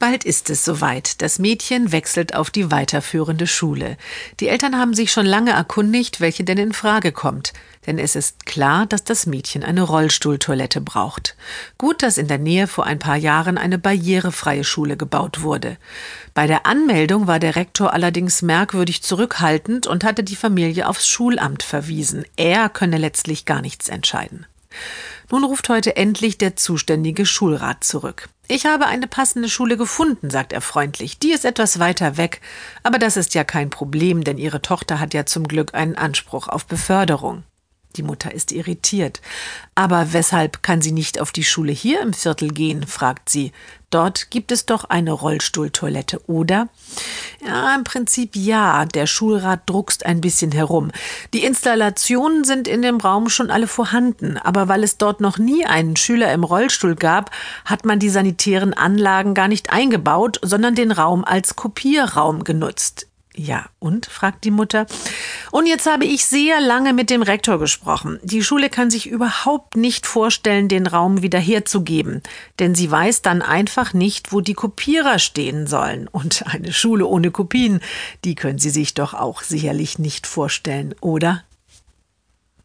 Bald ist es soweit. Das Mädchen wechselt auf die weiterführende Schule. Die Eltern haben sich schon lange erkundigt, welche denn in Frage kommt. Denn es ist klar, dass das Mädchen eine Rollstuhltoilette braucht. Gut, dass in der Nähe vor ein paar Jahren eine barrierefreie Schule gebaut wurde. Bei der Anmeldung war der Rektor allerdings merkwürdig zurückhaltend und hatte die Familie aufs Schulamt verwiesen. Er könne letztlich gar nichts entscheiden. Nun ruft heute endlich der zuständige Schulrat zurück. Ich habe eine passende Schule gefunden, sagt er freundlich. Die ist etwas weiter weg, aber das ist ja kein Problem, denn Ihre Tochter hat ja zum Glück einen Anspruch auf Beförderung. Die Mutter ist irritiert. Aber weshalb kann sie nicht auf die Schule hier im Viertel gehen? fragt sie. Dort gibt es doch eine Rollstuhltoilette, oder? Ja, im Prinzip ja. Der Schulrat druckst ein bisschen herum. Die Installationen sind in dem Raum schon alle vorhanden, aber weil es dort noch nie einen Schüler im Rollstuhl gab, hat man die sanitären Anlagen gar nicht eingebaut, sondern den Raum als Kopierraum genutzt. Ja, und? fragt die Mutter. Und jetzt habe ich sehr lange mit dem Rektor gesprochen. Die Schule kann sich überhaupt nicht vorstellen, den Raum wieder herzugeben, denn sie weiß dann einfach nicht, wo die Kopierer stehen sollen. Und eine Schule ohne Kopien, die können Sie sich doch auch sicherlich nicht vorstellen, oder?